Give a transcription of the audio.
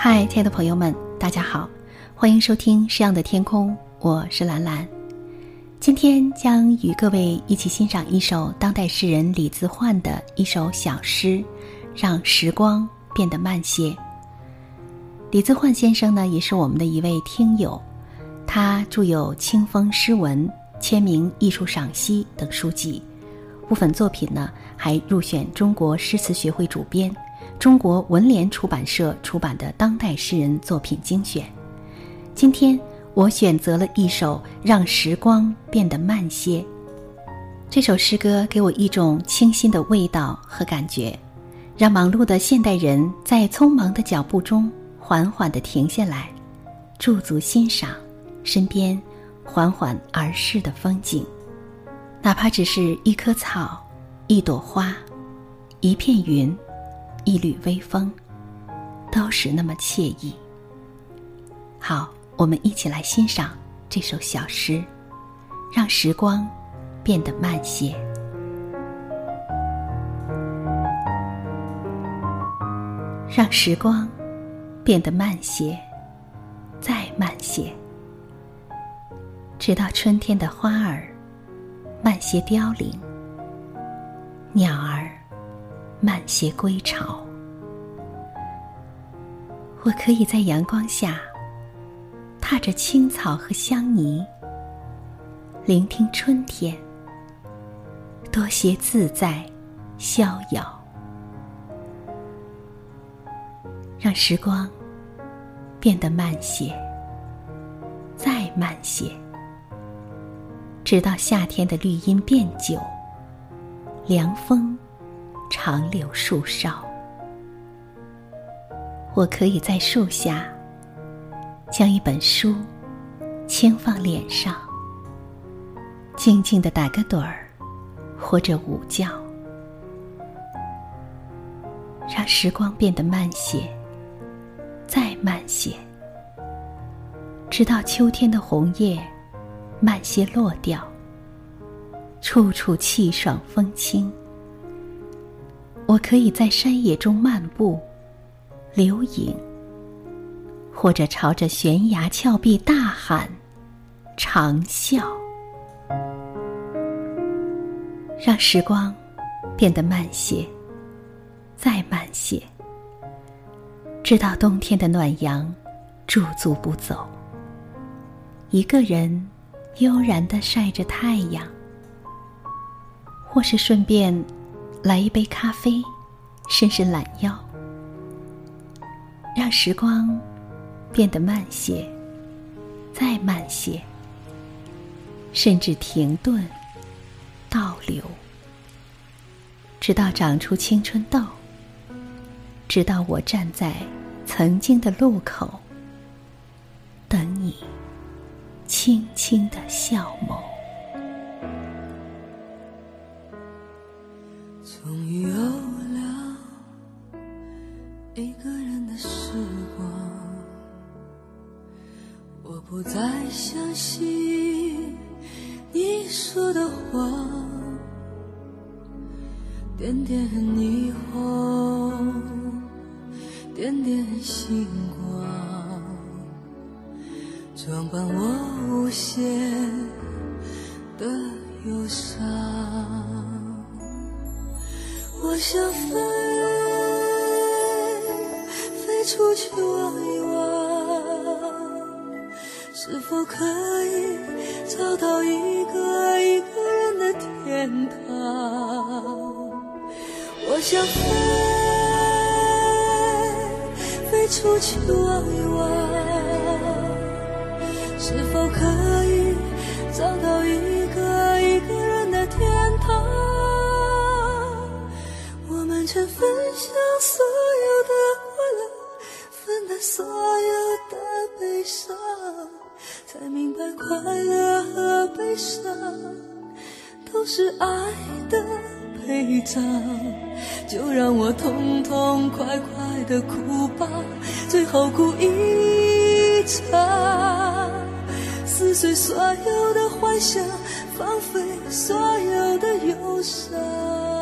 嗨，亲爱的朋友们，大家好，欢迎收听《诗样的天空》，我是兰兰。今天将与各位一起欣赏一首当代诗人李自焕的一首小诗《让时光变得慢些》。李自焕先生呢，也是我们的一位听友，他著有《清风诗文》《签名艺术赏析》等书籍，部分作品呢还入选中国诗词学会主编、中国文联出版社出版的当代诗人作品精选。今天。我选择了一首《让时光变得慢些》。这首诗歌给我一种清新的味道和感觉，让忙碌的现代人在匆忙的脚步中缓缓地停下来，驻足欣赏身边缓缓而逝的风景，哪怕只是一棵草、一朵花、一片云、一缕微风，都是那么惬意。好。我们一起来欣赏这首小诗，让时光变得慢些，让时光变得慢些，再慢些，直到春天的花儿慢些凋零，鸟儿慢些归巢。我可以在阳光下。踏着青草和香泥，聆听春天，多些自在、逍遥，让时光变得慢些，再慢些，直到夏天的绿荫变久，凉风长留树梢。我可以在树下。将一本书轻放脸上，静静的打个盹儿，或者午觉，让时光变得慢些，再慢些，直到秋天的红叶慢些落掉，处处气爽风轻。我可以在山野中漫步，留影。或者朝着悬崖峭壁大喊，长啸，让时光变得慢些，再慢些，直到冬天的暖阳驻足不走，一个人悠然的晒着太阳，或是顺便来一杯咖啡，伸伸懒腰，让时光。变得慢些，再慢些，甚至停顿、倒流，直到长出青春痘，直到我站在曾经的路口，等你轻轻的笑眸。不再相信你说的话，点点霓虹，点点星光，装扮我无限的忧伤。我想飞，飞出去望一望。是否可以找到一个一个人的天堂？我想飞，飞出去望一望。是爱的陪葬。就让我痛痛快快的哭吧，最后哭一场，撕碎所有的幻想，放飞所有的忧伤。